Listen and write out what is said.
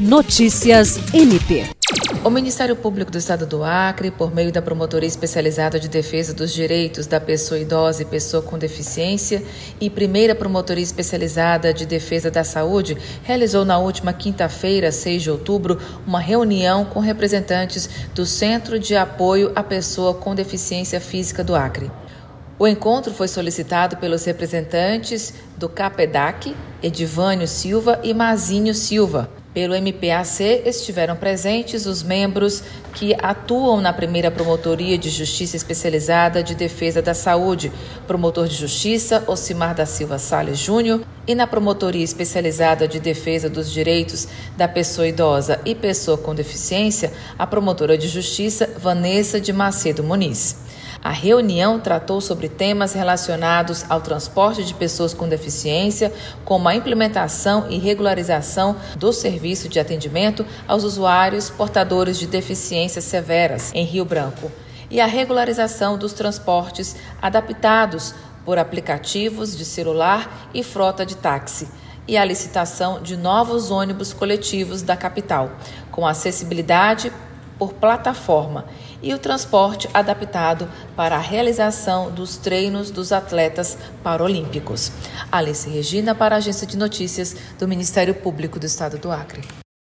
Notícias MP. O Ministério Público do Estado do Acre, por meio da Promotoria Especializada de Defesa dos Direitos da Pessoa Idosa e Pessoa com Deficiência e Primeira Promotoria Especializada de Defesa da Saúde, realizou na última quinta-feira, 6 de outubro, uma reunião com representantes do Centro de Apoio à Pessoa com Deficiência Física do Acre. O encontro foi solicitado pelos representantes do CAPEDAC, Edivânio Silva e Mazinho Silva. Pelo MPAC estiveram presentes os membros que atuam na primeira Promotoria de Justiça Especializada de Defesa da Saúde, promotor de Justiça Ocimar da Silva Salles Júnior, e na Promotoria Especializada de Defesa dos Direitos da Pessoa Idosa e Pessoa com Deficiência, a promotora de Justiça Vanessa de Macedo Muniz. A reunião tratou sobre temas relacionados ao transporte de pessoas com deficiência, como a implementação e regularização do serviço de atendimento aos usuários portadores de deficiências severas em Rio Branco e a regularização dos transportes adaptados por aplicativos de celular e frota de táxi e a licitação de novos ônibus coletivos da capital, com acessibilidade por plataforma e o transporte adaptado para a realização dos treinos dos atletas paralímpicos. Alice Regina para a Agência de Notícias do Ministério Público do Estado do Acre.